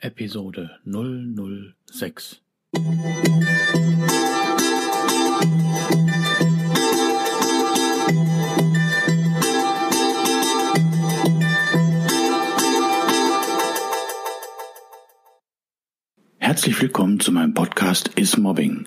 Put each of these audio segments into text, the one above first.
Episode 006. Herzlich willkommen zu meinem Podcast Is Mobbing,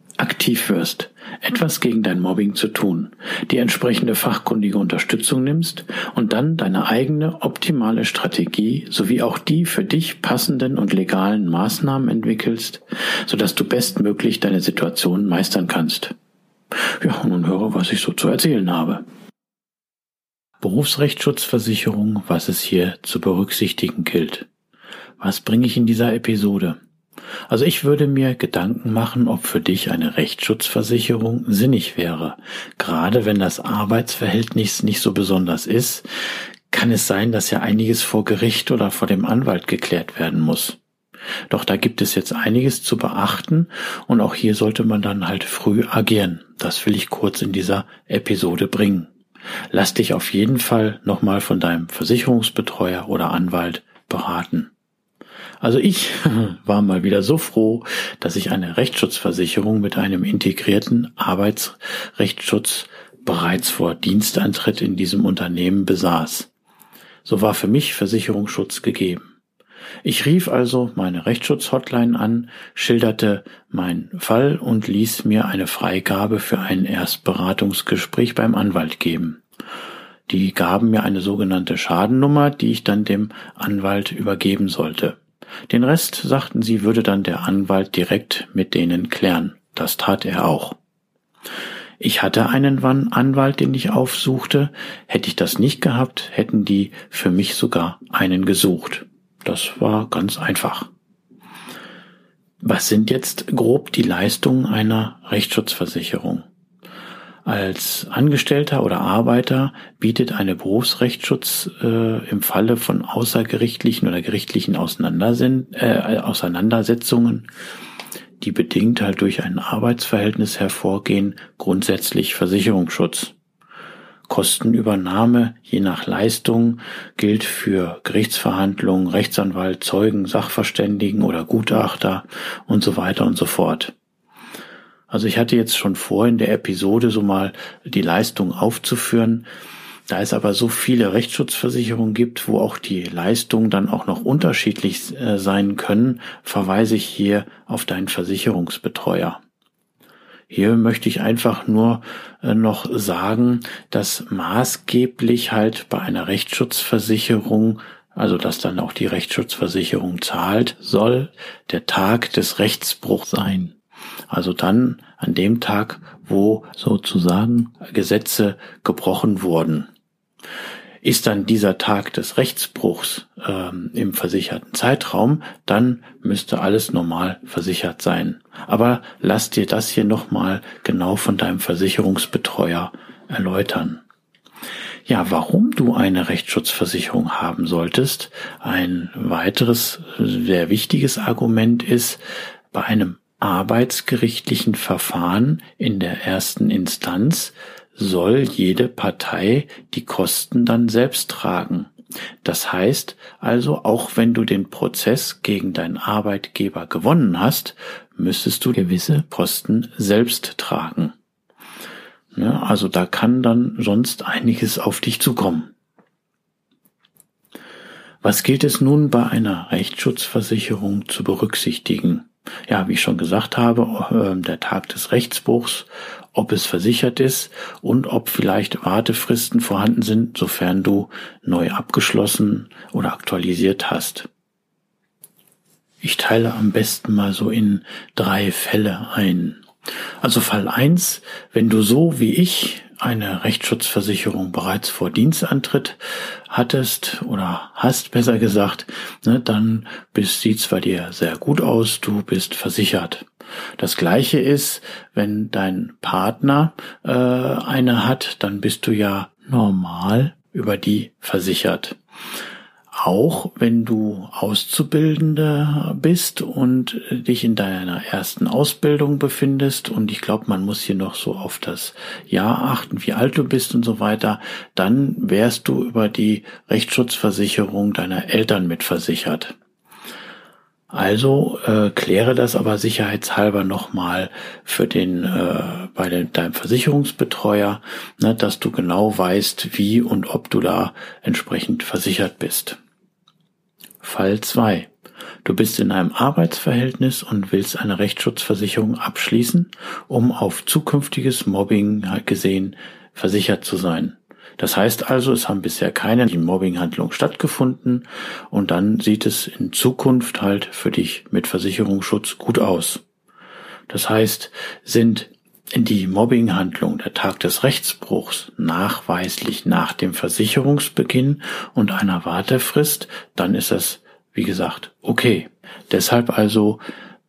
aktiv wirst, etwas gegen dein Mobbing zu tun, die entsprechende fachkundige Unterstützung nimmst und dann deine eigene optimale Strategie sowie auch die für dich passenden und legalen Maßnahmen entwickelst, sodass du bestmöglich deine Situation meistern kannst. Ja, nun höre, was ich so zu erzählen habe. Berufsrechtsschutzversicherung, was es hier zu berücksichtigen gilt. Was bringe ich in dieser Episode? Also ich würde mir Gedanken machen, ob für dich eine Rechtsschutzversicherung sinnig wäre. Gerade wenn das Arbeitsverhältnis nicht so besonders ist, kann es sein, dass ja einiges vor Gericht oder vor dem Anwalt geklärt werden muss. Doch da gibt es jetzt einiges zu beachten und auch hier sollte man dann halt früh agieren. Das will ich kurz in dieser Episode bringen. Lass dich auf jeden Fall nochmal von deinem Versicherungsbetreuer oder Anwalt beraten. Also ich war mal wieder so froh, dass ich eine Rechtsschutzversicherung mit einem integrierten Arbeitsrechtsschutz bereits vor Dienstantritt in diesem Unternehmen besaß. So war für mich Versicherungsschutz gegeben. Ich rief also meine Rechtsschutzhotline an, schilderte meinen Fall und ließ mir eine Freigabe für ein Erstberatungsgespräch beim Anwalt geben. Die gaben mir eine sogenannte Schadennummer, die ich dann dem Anwalt übergeben sollte. Den Rest, sagten sie, würde dann der Anwalt direkt mit denen klären. Das tat er auch. Ich hatte einen Anwalt, den ich aufsuchte. Hätte ich das nicht gehabt, hätten die für mich sogar einen gesucht. Das war ganz einfach. Was sind jetzt grob die Leistungen einer Rechtsschutzversicherung? Als Angestellter oder Arbeiter bietet eine Berufsrechtsschutz äh, im Falle von außergerichtlichen oder gerichtlichen äh, Auseinandersetzungen, die bedingt halt durch ein Arbeitsverhältnis hervorgehen, grundsätzlich Versicherungsschutz. Kostenübernahme je nach Leistung gilt für Gerichtsverhandlungen, Rechtsanwalt, Zeugen, Sachverständigen oder Gutachter und so weiter und so fort. Also ich hatte jetzt schon vor, in der Episode so mal die Leistung aufzuführen. Da es aber so viele Rechtsschutzversicherungen gibt, wo auch die Leistungen dann auch noch unterschiedlich äh, sein können, verweise ich hier auf deinen Versicherungsbetreuer. Hier möchte ich einfach nur äh, noch sagen, dass maßgeblich halt bei einer Rechtsschutzversicherung also dass dann auch die Rechtsschutzversicherung zahlt, soll der Tag des Rechtsbruchs sein. Also dann an dem Tag, wo sozusagen Gesetze gebrochen wurden. Ist dann dieser Tag des Rechtsbruchs ähm, im versicherten Zeitraum, dann müsste alles normal versichert sein. Aber lass dir das hier nochmal genau von deinem Versicherungsbetreuer erläutern. Ja, warum du eine Rechtsschutzversicherung haben solltest. Ein weiteres sehr wichtiges Argument ist, bei einem arbeitsgerichtlichen Verfahren in der ersten Instanz soll jede Partei die Kosten dann selbst tragen. Das heißt also, auch wenn du den Prozess gegen deinen Arbeitgeber gewonnen hast, müsstest du gewisse Kosten selbst tragen. Ja, also da kann dann sonst einiges auf dich zukommen. Was gilt es nun bei einer Rechtsschutzversicherung zu berücksichtigen? Ja, wie ich schon gesagt habe, äh, der Tag des Rechtsbruchs, ob es versichert ist und ob vielleicht Wartefristen vorhanden sind, sofern du neu abgeschlossen oder aktualisiert hast. Ich teile am besten mal so in drei Fälle ein. Also Fall eins: wenn du so wie ich eine Rechtsschutzversicherung bereits vor Dienstantritt hattest oder hast, besser gesagt, ne, dann bist, sieht's bei dir sehr gut aus, du bist versichert. Das gleiche ist, wenn dein Partner äh, eine hat, dann bist du ja normal über die versichert auch wenn du Auszubildender bist und dich in deiner ersten Ausbildung befindest und ich glaube, man muss hier noch so auf das Jahr achten, wie alt du bist und so weiter, dann wärst du über die Rechtsschutzversicherung deiner Eltern mitversichert. Also äh, kläre das aber sicherheitshalber nochmal für den äh, bei den, deinem Versicherungsbetreuer, ne, dass du genau weißt, wie und ob du da entsprechend versichert bist. Fall 2. Du bist in einem Arbeitsverhältnis und willst eine Rechtsschutzversicherung abschließen, um auf zukünftiges Mobbing gesehen versichert zu sein. Das heißt also, es haben bisher keine Mobbinghandlungen stattgefunden und dann sieht es in Zukunft halt für dich mit Versicherungsschutz gut aus. Das heißt, sind in die Mobbinghandlung der Tag des Rechtsbruchs nachweislich nach dem Versicherungsbeginn und einer Wartefrist, dann ist das, wie gesagt, okay. Deshalb also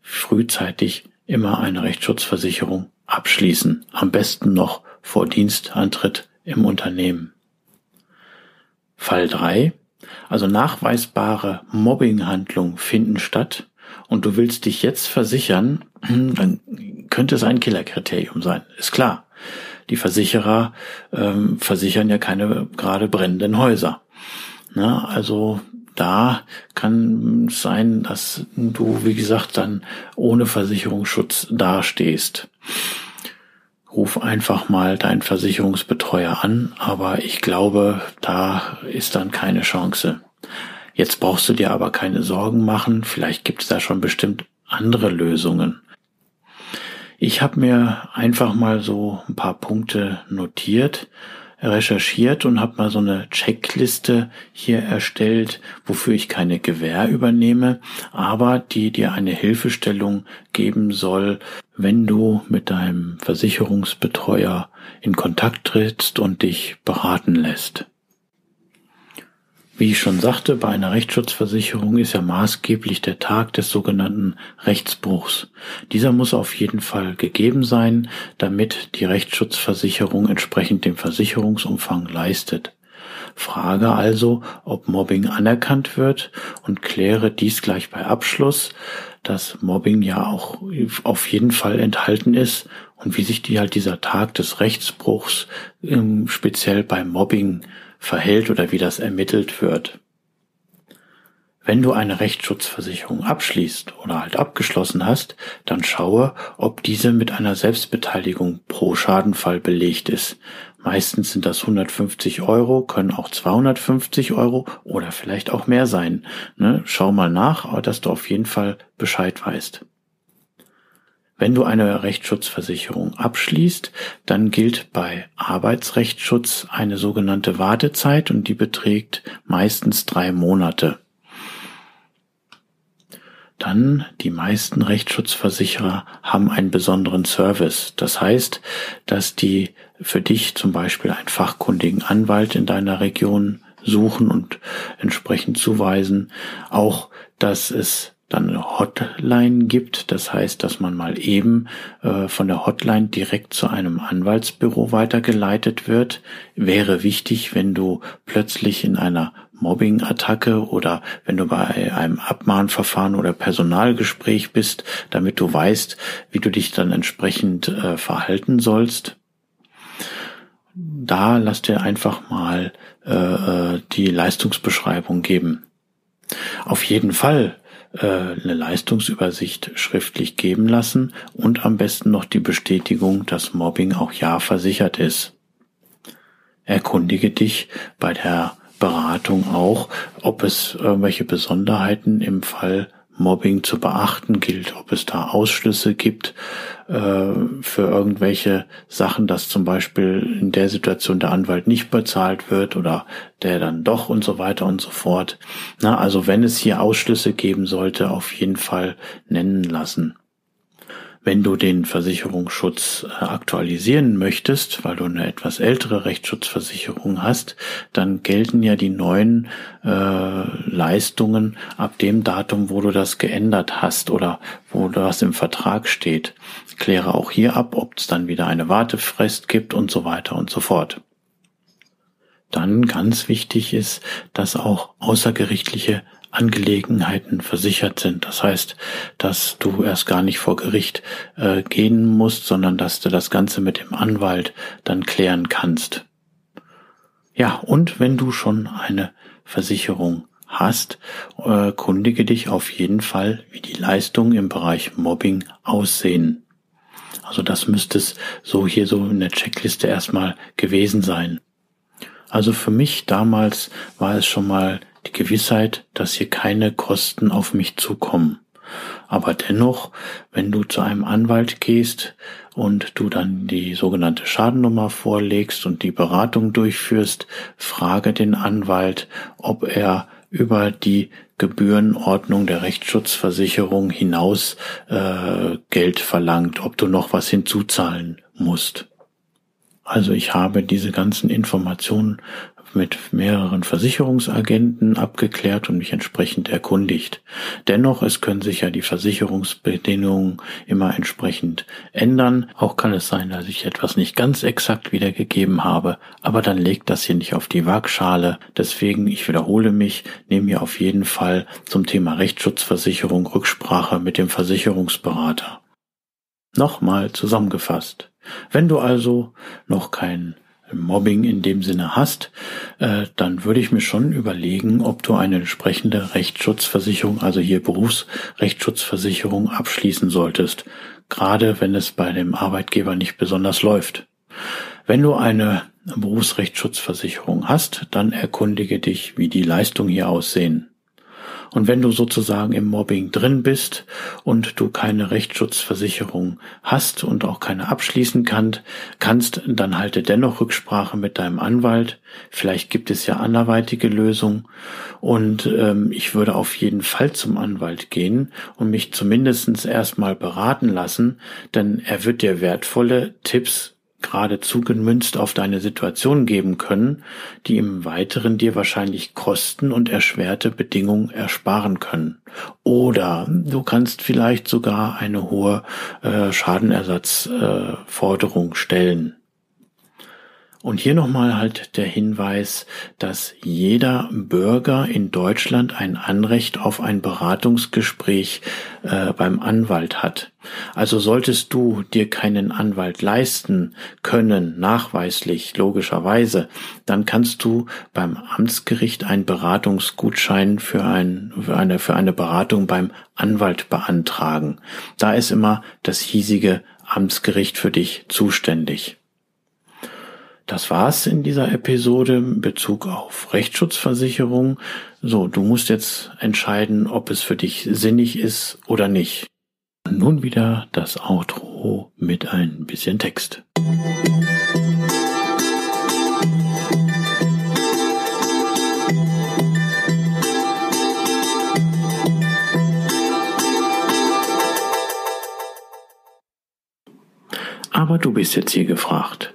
frühzeitig immer eine Rechtsschutzversicherung abschließen. Am besten noch vor Dienstantritt im Unternehmen. Fall 3. Also nachweisbare Mobbinghandlungen finden statt und du willst dich jetzt versichern, dann könnte es ein Killerkriterium sein. Ist klar. Die Versicherer ähm, versichern ja keine gerade brennenden Häuser. Na, also da kann sein, dass du, wie gesagt, dann ohne Versicherungsschutz dastehst. Ruf einfach mal deinen Versicherungsbetreuer an, aber ich glaube, da ist dann keine Chance. Jetzt brauchst du dir aber keine Sorgen machen, vielleicht gibt es da schon bestimmt andere Lösungen. Ich habe mir einfach mal so ein paar Punkte notiert, recherchiert und habe mal so eine Checkliste hier erstellt, wofür ich keine Gewähr übernehme, aber die dir eine Hilfestellung geben soll, wenn du mit deinem Versicherungsbetreuer in Kontakt trittst und dich beraten lässt. Wie ich schon sagte, bei einer Rechtsschutzversicherung ist ja maßgeblich der Tag des sogenannten Rechtsbruchs. Dieser muss auf jeden Fall gegeben sein, damit die Rechtsschutzversicherung entsprechend dem Versicherungsumfang leistet. Frage also, ob Mobbing anerkannt wird und kläre dies gleich bei Abschluss, dass Mobbing ja auch auf jeden Fall enthalten ist und wie sich die halt dieser Tag des Rechtsbruchs ähm, speziell beim Mobbing verhält oder wie das ermittelt wird. Wenn du eine Rechtsschutzversicherung abschließt oder halt abgeschlossen hast, dann schaue, ob diese mit einer Selbstbeteiligung pro Schadenfall belegt ist. Meistens sind das 150 Euro, können auch 250 Euro oder vielleicht auch mehr sein. Ne? Schau mal nach, dass du auf jeden Fall Bescheid weißt. Wenn du eine Rechtsschutzversicherung abschließt, dann gilt bei Arbeitsrechtsschutz eine sogenannte Wartezeit und die beträgt meistens drei Monate. dann die meisten Rechtsschutzversicherer haben einen besonderen Service. Das heißt, dass die für dich zum Beispiel einen fachkundigen Anwalt in deiner Region suchen und entsprechend zuweisen. Auch, dass es dann eine Hotline gibt. Das heißt, dass man mal eben äh, von der Hotline direkt zu einem Anwaltsbüro weitergeleitet wird. Wäre wichtig, wenn du plötzlich in einer Mobbing-Attacke oder wenn du bei einem Abmahnverfahren oder Personalgespräch bist, damit du weißt, wie du dich dann entsprechend äh, verhalten sollst. Da lass dir einfach mal äh, äh die Leistungsbeschreibung geben. Auf jeden Fall äh, eine Leistungsübersicht schriftlich geben lassen und am besten noch die Bestätigung, dass Mobbing auch ja versichert ist. Erkundige dich bei der Beratung auch, ob es irgendwelche Besonderheiten im Fall Mobbing zu beachten gilt, ob es da Ausschlüsse gibt äh, für irgendwelche Sachen, dass zum Beispiel in der Situation der Anwalt nicht bezahlt wird oder der dann doch und so weiter und so fort. Na, also wenn es hier Ausschlüsse geben sollte, auf jeden Fall nennen lassen. Wenn du den Versicherungsschutz äh, aktualisieren möchtest, weil du eine etwas ältere Rechtsschutzversicherung hast, dann gelten ja die neuen äh, Leistungen ab dem Datum, wo du das geändert hast oder wo das im Vertrag steht. Kläre auch hier ab, ob es dann wieder eine Wartefrist gibt und so weiter und so fort. Dann ganz wichtig ist, dass auch außergerichtliche Angelegenheiten versichert sind. Das heißt, dass du erst gar nicht vor Gericht äh, gehen musst, sondern dass du das Ganze mit dem Anwalt dann klären kannst. Ja, und wenn du schon eine Versicherung hast, äh, kundige dich auf jeden Fall, wie die Leistungen im Bereich Mobbing aussehen. Also das müsste es so hier so in der Checkliste erstmal gewesen sein. Also für mich damals war es schon mal die Gewissheit, dass hier keine Kosten auf mich zukommen. Aber dennoch, wenn du zu einem Anwalt gehst und du dann die sogenannte Schadennummer vorlegst und die Beratung durchführst, frage den Anwalt, ob er über die Gebührenordnung der Rechtsschutzversicherung hinaus äh, Geld verlangt, ob du noch was hinzuzahlen musst. Also ich habe diese ganzen Informationen mit mehreren Versicherungsagenten abgeklärt und mich entsprechend erkundigt. Dennoch, es können sich ja die Versicherungsbedingungen immer entsprechend ändern. Auch kann es sein, dass ich etwas nicht ganz exakt wiedergegeben habe, aber dann legt das hier nicht auf die Waagschale. Deswegen, ich wiederhole mich, nehme hier auf jeden Fall zum Thema Rechtsschutzversicherung Rücksprache mit dem Versicherungsberater. Nochmal zusammengefasst. Wenn du also noch kein Mobbing in dem Sinne hast, äh, dann würde ich mir schon überlegen, ob du eine entsprechende Rechtsschutzversicherung, also hier Berufsrechtsschutzversicherung abschließen solltest, gerade wenn es bei dem Arbeitgeber nicht besonders läuft. Wenn du eine Berufsrechtsschutzversicherung hast, dann erkundige dich, wie die Leistungen hier aussehen. Und wenn du sozusagen im Mobbing drin bist und du keine Rechtsschutzversicherung hast und auch keine abschließen kannst, kannst, dann halte dennoch Rücksprache mit deinem Anwalt. Vielleicht gibt es ja anderweitige Lösungen. Und ähm, ich würde auf jeden Fall zum Anwalt gehen und mich zumindestens erstmal beraten lassen, denn er wird dir wertvolle Tipps gerade zugemünzt auf deine Situation geben können, die im Weiteren dir wahrscheinlich Kosten und erschwerte Bedingungen ersparen können. Oder du kannst vielleicht sogar eine hohe äh, Schadenersatzforderung äh, stellen. Und hier nochmal halt der Hinweis, dass jeder Bürger in Deutschland ein Anrecht auf ein Beratungsgespräch äh, beim Anwalt hat. Also solltest du dir keinen Anwalt leisten können, nachweislich, logischerweise, dann kannst du beim Amtsgericht einen Beratungsgutschein für, ein, für, eine, für eine Beratung beim Anwalt beantragen. Da ist immer das hiesige Amtsgericht für dich zuständig. Das war's in dieser Episode in Bezug auf Rechtsschutzversicherung. So, du musst jetzt entscheiden, ob es für dich sinnig ist oder nicht. Nun wieder das Outro mit ein bisschen Text. Aber du bist jetzt hier gefragt.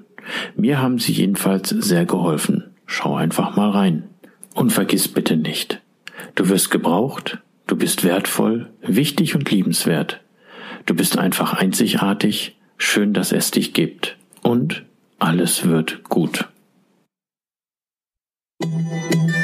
Mir haben sie jedenfalls sehr geholfen. Schau einfach mal rein. Und vergiss bitte nicht, du wirst gebraucht, du bist wertvoll, wichtig und liebenswert. Du bist einfach einzigartig, schön, dass es dich gibt. Und alles wird gut. Musik